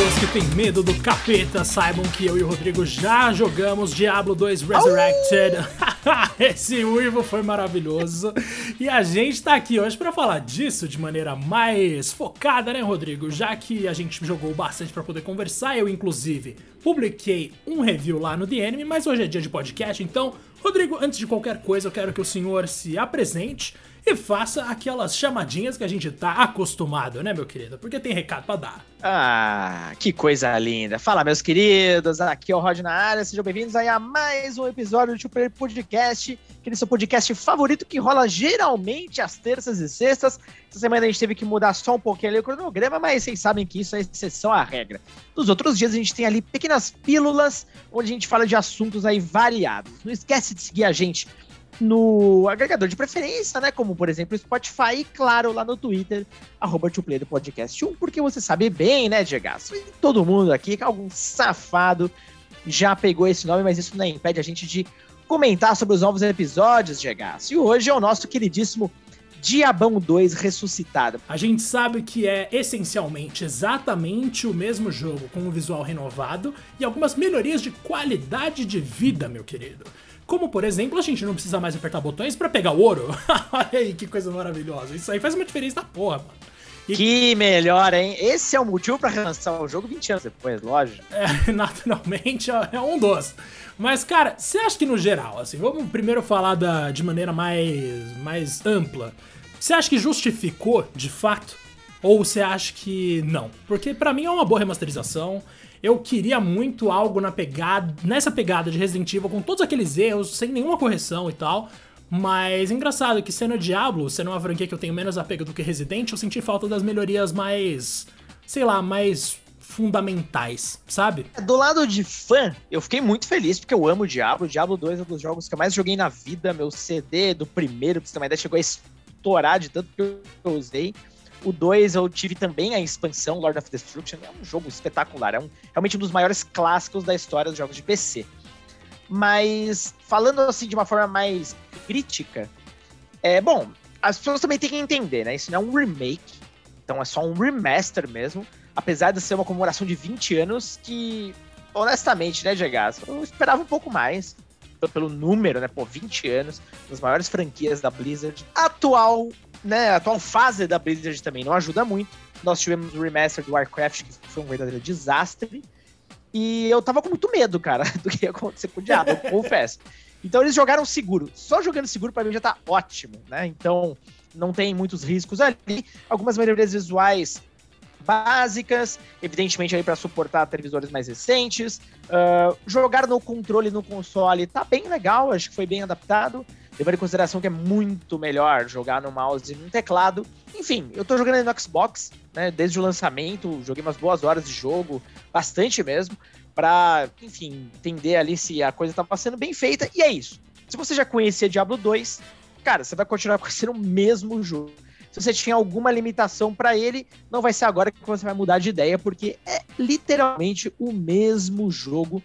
pessoas que têm medo do capeta saibam que eu e o Rodrigo já jogamos Diablo 2 Resurrected. Esse uivo foi maravilhoso. E a gente tá aqui hoje para falar disso de maneira mais focada, né, Rodrigo? Já que a gente jogou bastante para poder conversar, eu inclusive publiquei um review lá no The Enemy, mas hoje é dia de podcast, então, Rodrigo, antes de qualquer coisa, eu quero que o senhor se apresente e faça aquelas chamadinhas que a gente tá acostumado, né, meu querido? Porque tem recado pra dar. Ah, que coisa linda. Fala, meus queridos, aqui é o Rod na área, sejam bem-vindos aí a mais um episódio do Super Podcast, aquele seu podcast favorito que rola geralmente às terças e sextas. Essa semana a gente teve que mudar só um pouquinho ali o cronograma, mas vocês sabem que isso é exceção à regra. Nos outros dias a gente tem ali pequenas pílulas, onde a gente fala de assuntos aí variados. Não esquece de seguir a gente no agregador de preferência, né? Como, por exemplo, Spotify e, claro, lá no Twitter, arroba do podcast 1, porque você sabe bem, né, Diego? Todo mundo aqui, algum safado já pegou esse nome, mas isso não impede a gente de comentar sobre os novos episódios, Diego. E hoje é o nosso queridíssimo Diabão 2 ressuscitado. A gente sabe que é essencialmente exatamente o mesmo jogo com um visual renovado e algumas melhorias de qualidade de vida, meu querido. Como, por exemplo, a gente não precisa mais apertar botões para pegar o ouro. Olha aí que coisa maravilhosa. Isso aí faz uma diferença da porra, mano. E... Que melhor, hein? Esse é o motivo para relançar o jogo 20 anos depois, lógico. É, naturalmente é um dos. Mas, cara, você acha que no geral, assim, vamos primeiro falar da, de maneira mais, mais ampla. Você acha que justificou, de fato? Ou você acha que não? Porque para mim é uma boa remasterização. Eu queria muito algo na pegada, nessa pegada de Resident Evil, com todos aqueles erros, sem nenhuma correção e tal. Mas engraçado que sendo Diablo, sendo uma franquia que eu tenho menos apego do que Resident, eu senti falta das melhorias mais, sei lá, mais fundamentais, sabe? Do lado de fã, eu fiquei muito feliz porque eu amo Diablo. Diablo 2 é um dos jogos que eu mais joguei na vida. Meu CD do primeiro, pra você ter ideia, chegou a estourar de tanto que eu usei. O 2 eu tive também a expansão Lord of Destruction. É um jogo espetacular. É um, realmente um dos maiores clássicos da história dos jogos de PC. Mas falando assim de uma forma mais crítica, é bom, as pessoas também têm que entender, né? Isso não é um remake, então é só um remaster mesmo. Apesar de ser uma comemoração de 20 anos, que, honestamente, né, Diego? Eu esperava um pouco mais pelo número, né? Pô, 20 anos, das maiores franquias da Blizzard. Atual né, a atual fase da Blizzard também não ajuda muito. Nós tivemos o remaster do Warcraft, que foi um verdadeiro desastre. E eu tava com muito medo, cara, do que ia acontecer com o Diablo, confesso. Então eles jogaram seguro. Só jogando seguro para mim já tá ótimo, né? Então não tem muitos riscos ali. Algumas melhorias visuais básicas, evidentemente aí para suportar televisores mais recentes. Uh, jogar no controle no console tá bem legal, acho que foi bem adaptado levando em consideração que é muito melhor jogar no mouse e no teclado. Enfim, eu tô jogando no Xbox, né, desde o lançamento, joguei umas boas horas de jogo, bastante mesmo, para, enfim, entender ali se a coisa tava sendo bem feita, e é isso. Se você já conhecia Diablo 2, cara, você vai continuar conhecendo o mesmo jogo. Se você tinha alguma limitação para ele, não vai ser agora que você vai mudar de ideia, porque é literalmente o mesmo jogo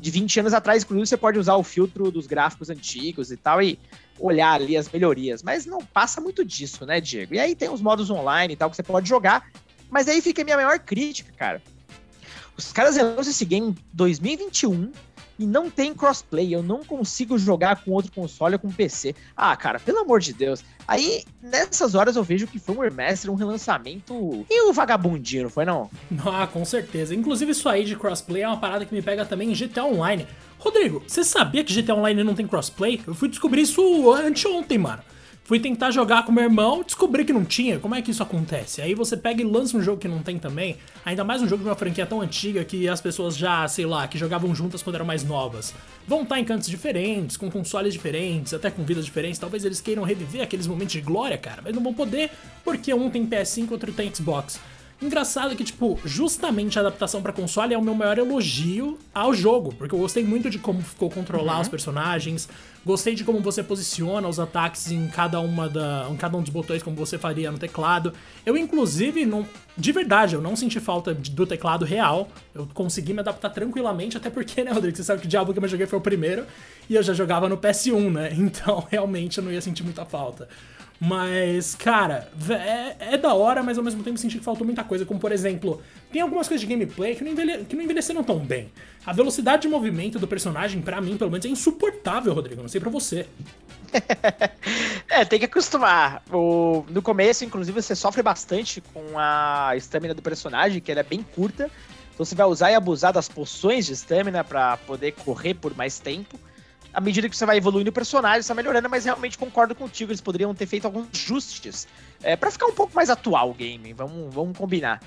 de 20 anos atrás, inclusive, você pode usar o filtro dos gráficos antigos e tal e olhar ali as melhorias. Mas não passa muito disso, né, Diego? E aí tem os modos online e tal que você pode jogar. Mas aí fica a minha maior crítica, cara. Os caras lançam esse game em 2021 e não tem crossplay. Eu não consigo jogar com outro console ou com PC. Ah, cara, pelo amor de Deus. Aí, nessas horas eu vejo que foi um remaster, um relançamento. E o vagabundinho, não foi não? Ah, com certeza. Inclusive, isso aí de crossplay é uma parada que me pega também em GTA Online. Rodrigo, você sabia que GTA Online não tem crossplay? Eu fui descobrir isso anteontem, mano. Fui tentar jogar com meu irmão, descobri que não tinha. Como é que isso acontece? Aí você pega e lança um jogo que não tem também. Ainda mais um jogo de uma franquia tão antiga que as pessoas já, sei lá, que jogavam juntas quando eram mais novas. Vão estar em cantos diferentes, com consoles diferentes, até com vidas diferentes. Talvez eles queiram reviver aqueles momentos de glória, cara, mas não vão poder porque um tem PS5 e outro tem Xbox. Engraçado que, tipo, justamente a adaptação para console é o meu maior elogio ao jogo, porque eu gostei muito de como ficou controlar uhum. os personagens, gostei de como você posiciona os ataques em cada uma da, em cada um dos botões como você faria no teclado. Eu inclusive não, de verdade, eu não senti falta do teclado real. Eu consegui me adaptar tranquilamente, até porque, né, Rodrigo, você sabe que o Diablo que eu joguei foi o primeiro e eu já jogava no PS1, né? Então, realmente eu não ia sentir muita falta. Mas, cara, é, é, da hora, mas ao mesmo tempo senti que faltou muita coisa. Como, por exemplo, tem algumas coisas de gameplay que não, envelhe que não envelheceram tão bem. A velocidade de movimento do personagem, para mim, pelo menos, é insuportável, Rodrigo. Não sei pra você. é, tem que acostumar. O, no começo, inclusive, você sofre bastante com a estamina do personagem, que ela é bem curta. Então você vai usar e abusar das poções de estamina para poder correr por mais tempo à medida que você vai evoluindo o personagem, você tá melhorando, mas realmente concordo contigo, eles poderiam ter feito alguns ajustes é, para ficar um pouco mais atual o game, vamos, vamos combinar.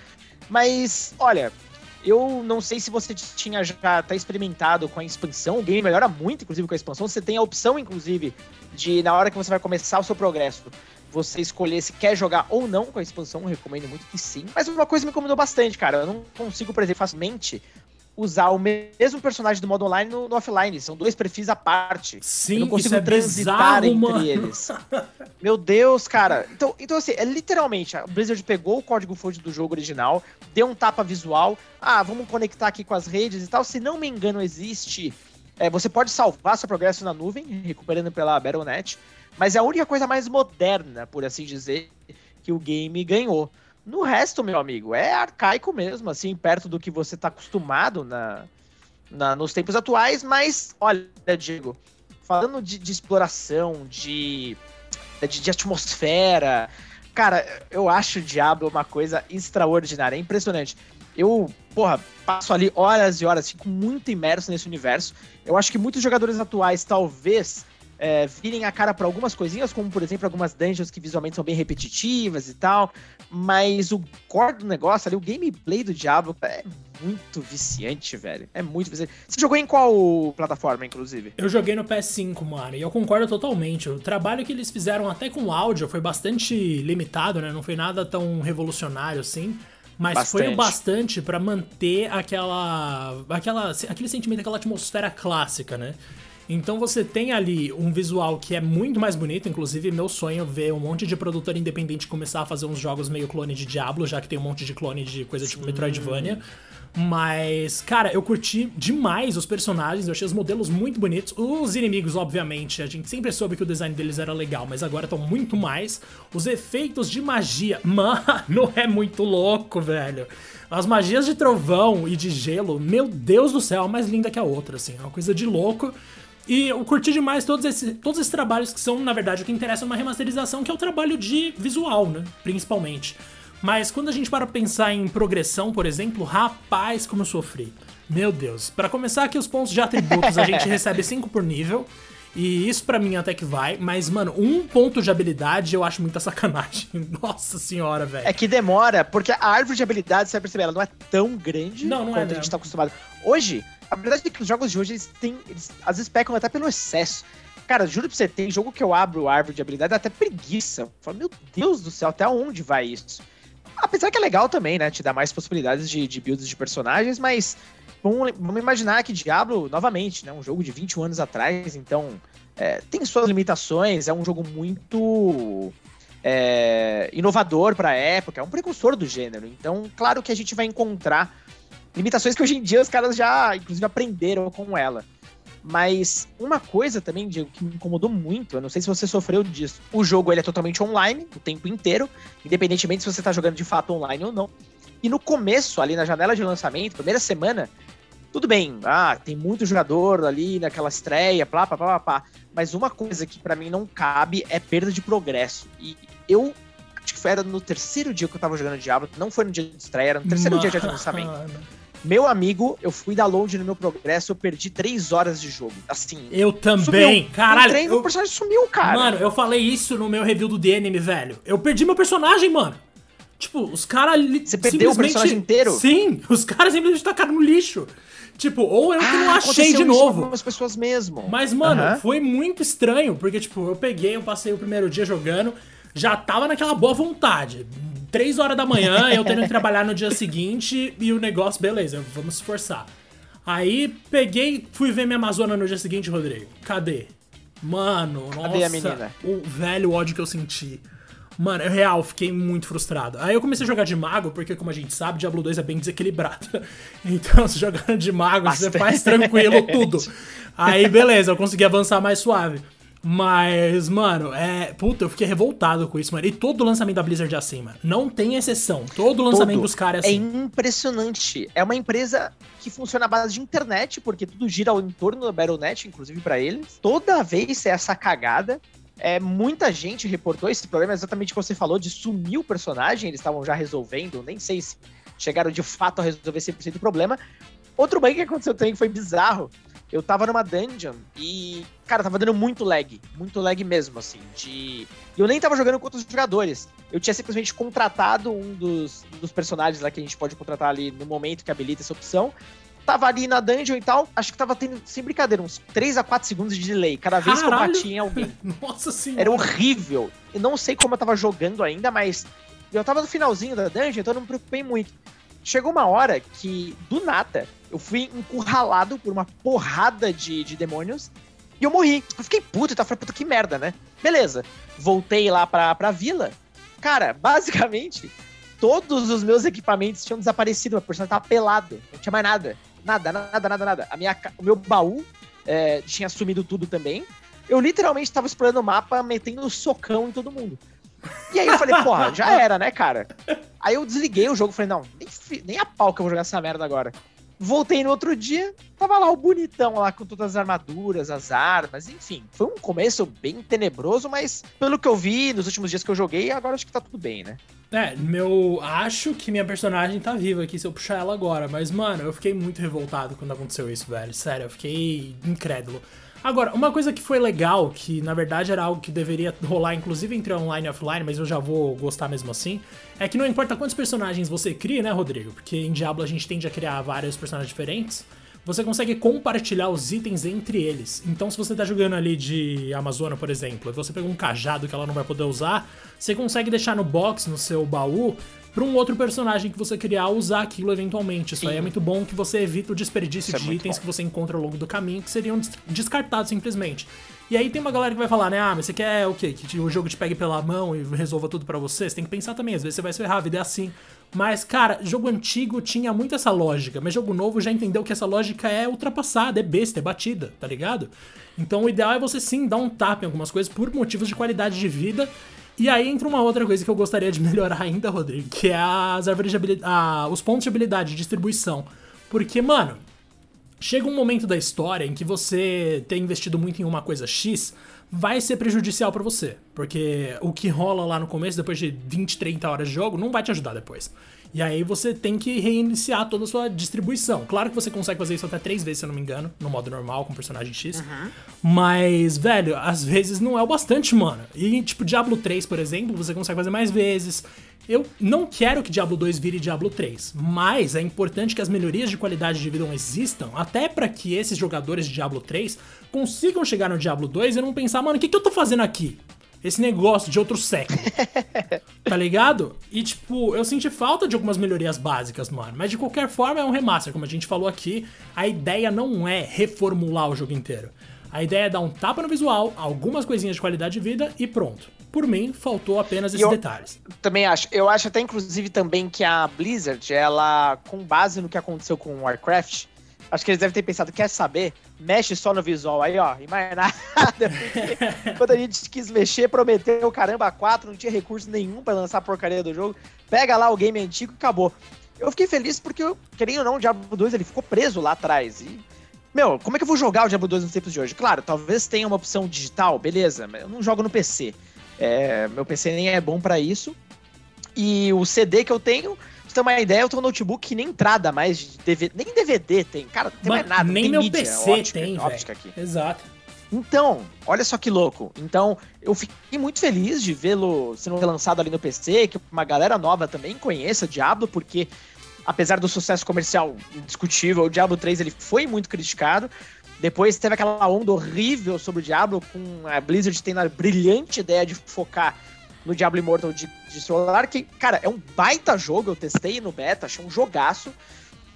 Mas, olha, eu não sei se você tinha já tá experimentado com a expansão, o game melhora muito, inclusive, com a expansão. Você tem a opção, inclusive, de na hora que você vai começar o seu progresso, você escolher se quer jogar ou não com a expansão. Eu recomendo muito que sim. Mas uma coisa me incomodou bastante, cara. Eu não consigo, por exemplo, facilmente usar o mesmo personagem do modo online no, no offline. São dois perfis à parte. Sim, eu não consigo é transitar bizarro, entre mano. eles. Meu Deus, cara. Então, então assim, é literalmente, a Blizzard pegou o código-fonte do jogo original, deu um tapa visual. Ah, vamos conectar aqui com as redes e tal. Se não me engano, existe. É, você pode salvar seu progresso na nuvem, recuperando pela Battle.net. Mas é a única coisa mais moderna, por assim dizer, que o game ganhou. No resto, meu amigo, é arcaico mesmo, assim, perto do que você está acostumado na, na, nos tempos atuais, mas, olha, Diego, falando de, de exploração, de, de, de, atmosfera, cara, eu acho o Diablo uma coisa extraordinária, é impressionante. Eu, porra, passo ali horas e horas, fico muito imerso nesse universo. Eu acho que muitos jogadores atuais talvez é, virem a cara para algumas coisinhas, como por exemplo algumas dungeons que visualmente são bem repetitivas e tal, mas o core do negócio ali, o gameplay do Diablo é muito viciante, velho. É muito viciante. Você jogou em qual plataforma, inclusive? Eu joguei no PS5, mano, e eu concordo totalmente. O trabalho que eles fizeram até com áudio foi bastante limitado, né? Não foi nada tão revolucionário assim. Mas bastante. foi o bastante para manter aquela, aquela, aquele sentimento, aquela atmosfera clássica, né? Então você tem ali um visual que é muito mais bonito, inclusive meu sonho é ver um monte de produtor independente começar a fazer uns jogos meio clone de Diablo, já que tem um monte de clone de coisa tipo Sim. Metroidvania. Mas, cara, eu curti demais os personagens, eu achei os modelos muito bonitos. Os inimigos, obviamente, a gente sempre soube que o design deles era legal, mas agora estão muito mais. Os efeitos de magia, mano, é muito louco, velho. As magias de trovão e de gelo, meu Deus do céu, é mais linda que a outra, assim, é uma coisa de louco. E eu curti demais todos, esses todos esses trabalhos que são, na verdade, o que interessa numa remasterização, que é o trabalho de visual, né? Principalmente. Mas quando a gente para pensar em progressão, por exemplo, rapaz, como eu sofri. Meu Deus. Para começar aqui os pontos de atributos, a gente recebe 5 por nível. E isso para mim até que vai, mas, mano, um ponto de habilidade eu acho muita sacanagem. Nossa senhora, velho. É que demora, porque a árvore de habilidade, você vai perceber, ela não é tão grande não, não quanto é, a gente tá acostumado. Hoje, a verdade é que os jogos de hoje, eles têm. Eles às vezes pecam até pelo excesso. Cara, juro pra você, tem jogo que eu abro a árvore de habilidade, dá até preguiça. Eu falo, meu Deus do céu, até onde vai isso? Apesar que é legal também, né? Te dá mais possibilidades de, de builds de personagens, mas vamos, vamos imaginar que Diablo, novamente, né? Um jogo de 21 anos atrás, então é, tem suas limitações, é um jogo muito é, inovador para época, é um precursor do gênero. Então, claro que a gente vai encontrar limitações que hoje em dia os caras já, inclusive, aprenderam com ela. Mas uma coisa também, Diego, que me incomodou muito, eu não sei se você sofreu disso. O jogo ele é totalmente online, o tempo inteiro, independentemente se você tá jogando de fato online ou não. E no começo, ali na janela de lançamento, primeira semana, tudo bem, ah, tem muito jogador ali naquela estreia, plá, plá, plá, plá. Mas uma coisa que para mim não cabe é perda de progresso. E eu acho que foi era no terceiro dia que eu tava jogando Diablo, não foi no dia de estreia, era no terceiro Mano. dia de lançamento. Meu amigo, eu fui da longe no meu progresso, eu perdi três horas de jogo. Assim. Eu também. Sumiu. Caralho. Treino, eu... o personagem sumiu, cara. Mano, eu falei isso no meu review do DNM, velho. Eu perdi meu personagem, mano. Tipo, os caras. Você perdeu o personagem inteiro? Sim, os caras simplesmente tacaram no lixo. Tipo, ou eu que não ah, achei de novo. Algumas pessoas mesmo. Mas, mano, foi muito estranho, porque, tipo, eu peguei, eu passei o primeiro dia jogando, já tava naquela boa vontade. Três horas da manhã, eu tendo que trabalhar no dia seguinte e o negócio, beleza, vamos se esforçar. Aí peguei, fui ver minha Amazônia no dia seguinte, Rodrigo. Cadê? Mano, Cadê nossa, o velho ódio que eu senti. Mano, é real, fiquei muito frustrado. Aí eu comecei a jogar de mago, porque como a gente sabe, Diablo 2 é bem desequilibrado. Então, se jogando de mago, Bastante. você faz tranquilo tudo. Aí, beleza, eu consegui avançar mais suave. Mas, mano, é. Puta, eu fiquei revoltado com isso, mano. E todo lançamento da Blizzard é assim, mano. Não tem exceção. Todo lançamento todo. dos caras é assim. É impressionante. É uma empresa que funciona à base de internet, porque tudo gira ao entorno da Battle.net, inclusive para eles. Toda vez é essa cagada. É, muita gente reportou esse problema, exatamente o que você falou, de sumir o personagem. Eles estavam já resolvendo, nem sei se chegaram de fato a resolver 100% do problema. Outro bug que aconteceu também que foi bizarro eu tava numa dungeon e, cara, tava dando muito lag. Muito lag mesmo, assim. De... E eu nem tava jogando com outros jogadores. Eu tinha simplesmente contratado um dos, dos personagens lá que a gente pode contratar ali no momento que habilita essa opção. Tava ali na dungeon e tal, acho que tava tendo, sem brincadeira, uns 3 a 4 segundos de delay, cada vez Caralho. que eu batia em alguém. Nossa senhora. Era horrível. Eu não sei como eu tava jogando ainda, mas eu tava no finalzinho da dungeon, então eu não me preocupei muito. Chegou uma hora que, do nada, eu fui encurralado por uma porrada de, de demônios e eu morri. Eu fiquei puto e tá falando, puta que merda, né? Beleza. Voltei lá pra, pra vila. Cara, basicamente, todos os meus equipamentos tinham desaparecido. Meu personagem tava pelado. Não tinha mais nada. Nada, nada, nada, nada. A minha, o meu baú é, tinha sumido tudo também. Eu literalmente tava explorando o mapa, metendo socão em todo mundo. E aí eu falei, porra, já era, né, cara? Aí eu desliguei o jogo, falei, não, nem, nem a pau que eu vou jogar essa merda agora. Voltei no outro dia, tava lá o bonitão lá com todas as armaduras, as armas, enfim. Foi um começo bem tenebroso, mas pelo que eu vi nos últimos dias que eu joguei, agora acho que tá tudo bem, né? É, meu. Acho que minha personagem tá viva aqui se eu puxar ela agora. Mas, mano, eu fiquei muito revoltado quando aconteceu isso, velho. Sério, eu fiquei incrédulo. Agora, uma coisa que foi legal, que na verdade era algo que deveria rolar inclusive entre online e offline, mas eu já vou gostar mesmo assim, é que não importa quantos personagens você cria, né, Rodrigo? Porque em Diablo a gente tende a criar vários personagens diferentes. Você consegue compartilhar os itens entre eles. Então, se você tá jogando ali de Amazônia, por exemplo, e você pega um cajado que ela não vai poder usar, você consegue deixar no box, no seu baú, para um outro personagem que você criar usar aquilo eventualmente. Isso Sim. aí é muito bom que você evita o desperdício Isso é de é itens bom. que você encontra ao longo do caminho que seriam descartados simplesmente. E aí tem uma galera que vai falar, né? Ah, mas você quer o quê? Que o jogo te pegue pela mão e resolva tudo para você? Você tem que pensar também, às vezes você vai se errar, a vida é assim. Mas, cara, jogo antigo tinha muito essa lógica, mas jogo novo já entendeu que essa lógica é ultrapassada, é besta, é batida, tá ligado? Então o ideal é você sim dar um tap em algumas coisas por motivos de qualidade de vida e aí entra uma outra coisa que eu gostaria de melhorar ainda, Rodrigo, que é as árvores de habilidade, ah, os pontos de habilidade de distribuição. Porque, mano, chega um momento da história em que você ter investido muito em uma coisa X vai ser prejudicial para você. Porque o que rola lá no começo, depois de 20, 30 horas de jogo, não vai te ajudar depois. E aí você tem que reiniciar toda a sua distribuição. Claro que você consegue fazer isso até três vezes, se eu não me engano, no modo normal, com personagem X. Uhum. Mas, velho, às vezes não é o bastante, mano. E, tipo, Diablo 3, por exemplo, você consegue fazer mais vezes. Eu não quero que Diablo 2 vire Diablo 3, mas é importante que as melhorias de qualidade de vida existam, até para que esses jogadores de Diablo 3 consigam chegar no Diablo 2 e não pensar, mano, o que, que eu tô fazendo aqui? esse negócio de outro século. tá ligado? E, tipo, eu senti falta de algumas melhorias básicas, mano. Mas de qualquer forma é um remaster, como a gente falou aqui. A ideia não é reformular o jogo inteiro. A ideia é dar um tapa no visual, algumas coisinhas de qualidade de vida e pronto. Por mim, faltou apenas esses detalhes. Também acho. Eu acho até, inclusive, também que a Blizzard, ela, com base no que aconteceu com Warcraft, Acho que eles devem ter pensado, quer saber? Mexe só no visual aí, ó, e mais nada. quando a gente quis mexer, prometeu caramba 4, não tinha recurso nenhum para lançar a porcaria do jogo. Pega lá o game antigo e acabou. Eu fiquei feliz porque, querendo ou não, o Diablo 2 ele ficou preso lá atrás. E, meu, como é que eu vou jogar o Diablo 2 nos tempos de hoje? Claro, talvez tenha uma opção digital, beleza, mas eu não jogo no PC. É, meu PC nem é bom para isso. E o CD que eu tenho você ter uma ideia, eu tenho um notebook que nem entrada mais de DVD, nem DVD tem. Cara, não tem Mas mais nada. Nem meu mídia, PC óptica, tem, óptica aqui. Exato. Então, olha só que louco. Então, eu fiquei muito feliz de vê-lo sendo lançado ali no PC, que uma galera nova também conheça Diablo, porque apesar do sucesso comercial indiscutível, o Diablo 3 ele foi muito criticado. Depois teve aquela onda horrível sobre o Diablo, com a Blizzard tendo a brilhante ideia de focar no Diablo Immortal de, de celular, que, cara, é um baita jogo, eu testei no beta, achei um jogaço.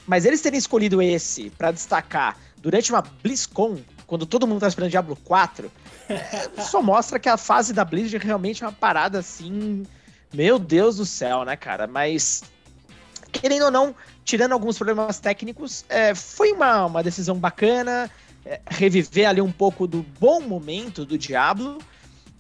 Mas eles terem escolhido esse para destacar durante uma BlizzCon, quando todo mundo tá esperando Diablo 4, é, só mostra que a fase da Blizzard realmente é uma parada assim. Meu Deus do céu, né, cara? Mas, querendo ou não, tirando alguns problemas técnicos, é, foi uma, uma decisão bacana. É, reviver ali um pouco do bom momento do Diablo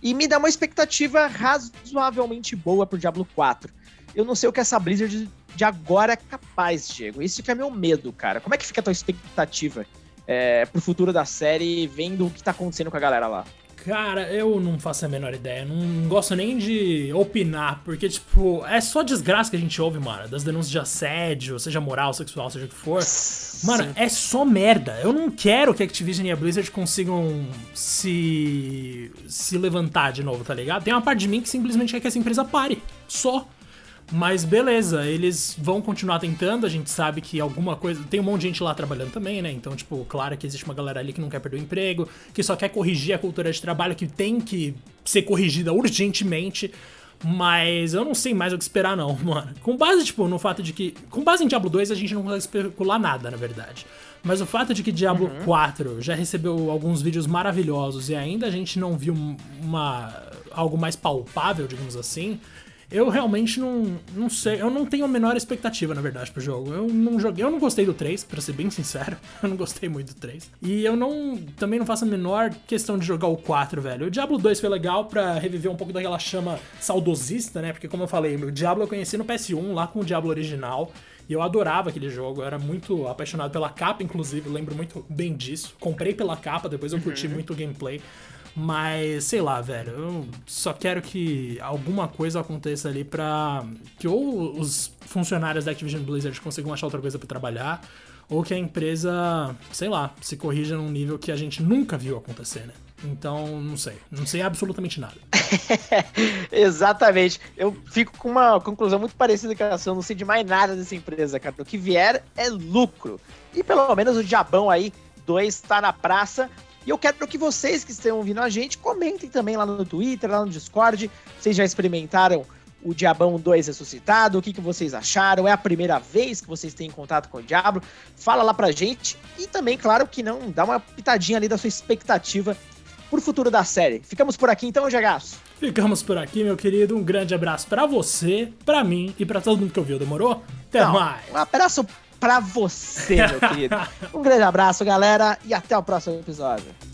e me dá uma expectativa razoavelmente boa pro Diablo 4. Eu não sei o que essa Blizzard de agora é capaz, Diego. Isso que é meu medo, cara. Como é que fica a tua expectativa é, pro futuro da série, vendo o que tá acontecendo com a galera lá? Cara, eu não faço a menor ideia. Não gosto nem de opinar, porque, tipo, é só desgraça que a gente ouve, mano. Das denúncias de assédio, seja moral, sexual, seja o que for. Mano, Sim. é só merda. Eu não quero que a Activision e a Blizzard consigam se. se levantar de novo, tá ligado? Tem uma parte de mim que simplesmente quer que essa empresa pare. Só. Mas beleza, eles vão continuar tentando, a gente sabe que alguma coisa. Tem um monte de gente lá trabalhando também, né? Então, tipo, claro que existe uma galera ali que não quer perder o emprego, que só quer corrigir a cultura de trabalho, que tem que ser corrigida urgentemente. Mas eu não sei mais o que esperar, não, mano. Com base, tipo, no fato de que. Com base em Diablo 2, a gente não consegue especular nada, na verdade. Mas o fato de que Diablo uhum. 4 já recebeu alguns vídeos maravilhosos e ainda a gente não viu uma. algo mais palpável, digamos assim eu realmente não, não sei, eu não tenho a menor expectativa, na verdade, pro jogo. Eu não joguei, eu não gostei do 3, para ser bem sincero. Eu não gostei muito do 3. E eu não também não faço a menor questão de jogar o 4, velho. O Diablo 2 foi legal para reviver um pouco daquela chama saudosista, né? Porque como eu falei, o Diablo eu conheci no PS1, lá com o Diablo original. E eu adorava aquele jogo, eu era muito apaixonado pela capa, inclusive, lembro muito bem disso. Comprei pela capa, depois eu curti uhum. muito o gameplay. Mas, sei lá, velho, eu só quero que alguma coisa aconteça ali pra que ou os funcionários da Activision Blizzard consigam achar outra coisa para trabalhar, ou que a empresa, sei lá, se corrija num nível que a gente nunca viu acontecer, né? Então, não sei. Não sei absolutamente nada. Exatamente. Eu fico com uma conclusão muito parecida com a sua. Não sei de mais nada dessa empresa, cara. O que vier é lucro. E pelo menos o Diabão aí, dois, tá na praça. E eu quero que vocês que estão ouvindo a gente comentem também lá no Twitter, lá no Discord. Vocês já experimentaram o Diabão 2 ressuscitado? O que, que vocês acharam? É a primeira vez que vocês têm contato com o Diablo? Fala lá pra gente. E também, claro, que não dá uma pitadinha ali da sua expectativa pro futuro da série. Ficamos por aqui então, Jagaço? Ficamos por aqui, meu querido. Um grande abraço para você, para mim e para todo mundo que ouviu. Demorou? Até não, mais. Um abraço pra você, meu querido. Um grande abraço, galera, e até o próximo episódio.